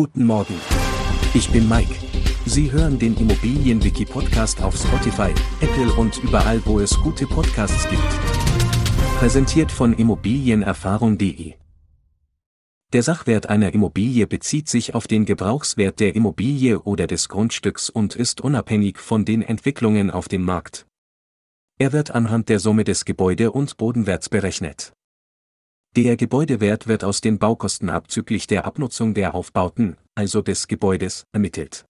Guten Morgen. Ich bin Mike. Sie hören den Immobilienwiki-Podcast auf Spotify, Apple und überall, wo es gute Podcasts gibt. Präsentiert von Immobilienerfahrung.de. Der Sachwert einer Immobilie bezieht sich auf den Gebrauchswert der Immobilie oder des Grundstücks und ist unabhängig von den Entwicklungen auf dem Markt. Er wird anhand der Summe des Gebäude- und Bodenwerts berechnet. Der Gebäudewert wird aus den Baukosten abzüglich der Abnutzung der Aufbauten, also des Gebäudes, ermittelt.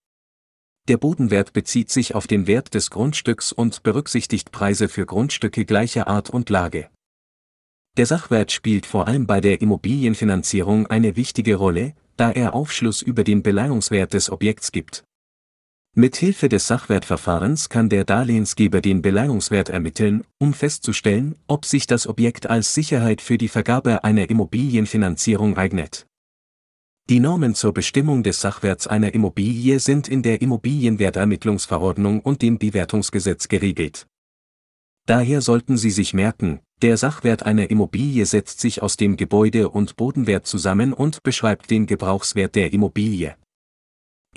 Der Bodenwert bezieht sich auf den Wert des Grundstücks und berücksichtigt Preise für Grundstücke gleicher Art und Lage. Der Sachwert spielt vor allem bei der Immobilienfinanzierung eine wichtige Rolle, da er Aufschluss über den Beleihungswert des Objekts gibt. Mithilfe des Sachwertverfahrens kann der Darlehensgeber den Beleihungswert ermitteln, um festzustellen, ob sich das Objekt als Sicherheit für die Vergabe einer Immobilienfinanzierung eignet. Die Normen zur Bestimmung des Sachwerts einer Immobilie sind in der Immobilienwertermittlungsverordnung und dem Bewertungsgesetz geregelt. Daher sollten Sie sich merken, der Sachwert einer Immobilie setzt sich aus dem Gebäude- und Bodenwert zusammen und beschreibt den Gebrauchswert der Immobilie.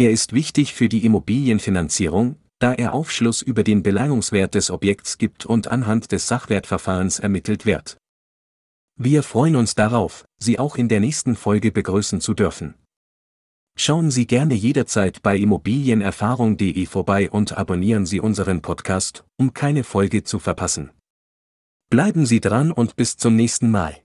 Er ist wichtig für die Immobilienfinanzierung, da er Aufschluss über den Beleihungswert des Objekts gibt und anhand des Sachwertverfahrens ermittelt wird. Wir freuen uns darauf, Sie auch in der nächsten Folge begrüßen zu dürfen. Schauen Sie gerne jederzeit bei immobilienerfahrung.de vorbei und abonnieren Sie unseren Podcast, um keine Folge zu verpassen. Bleiben Sie dran und bis zum nächsten Mal.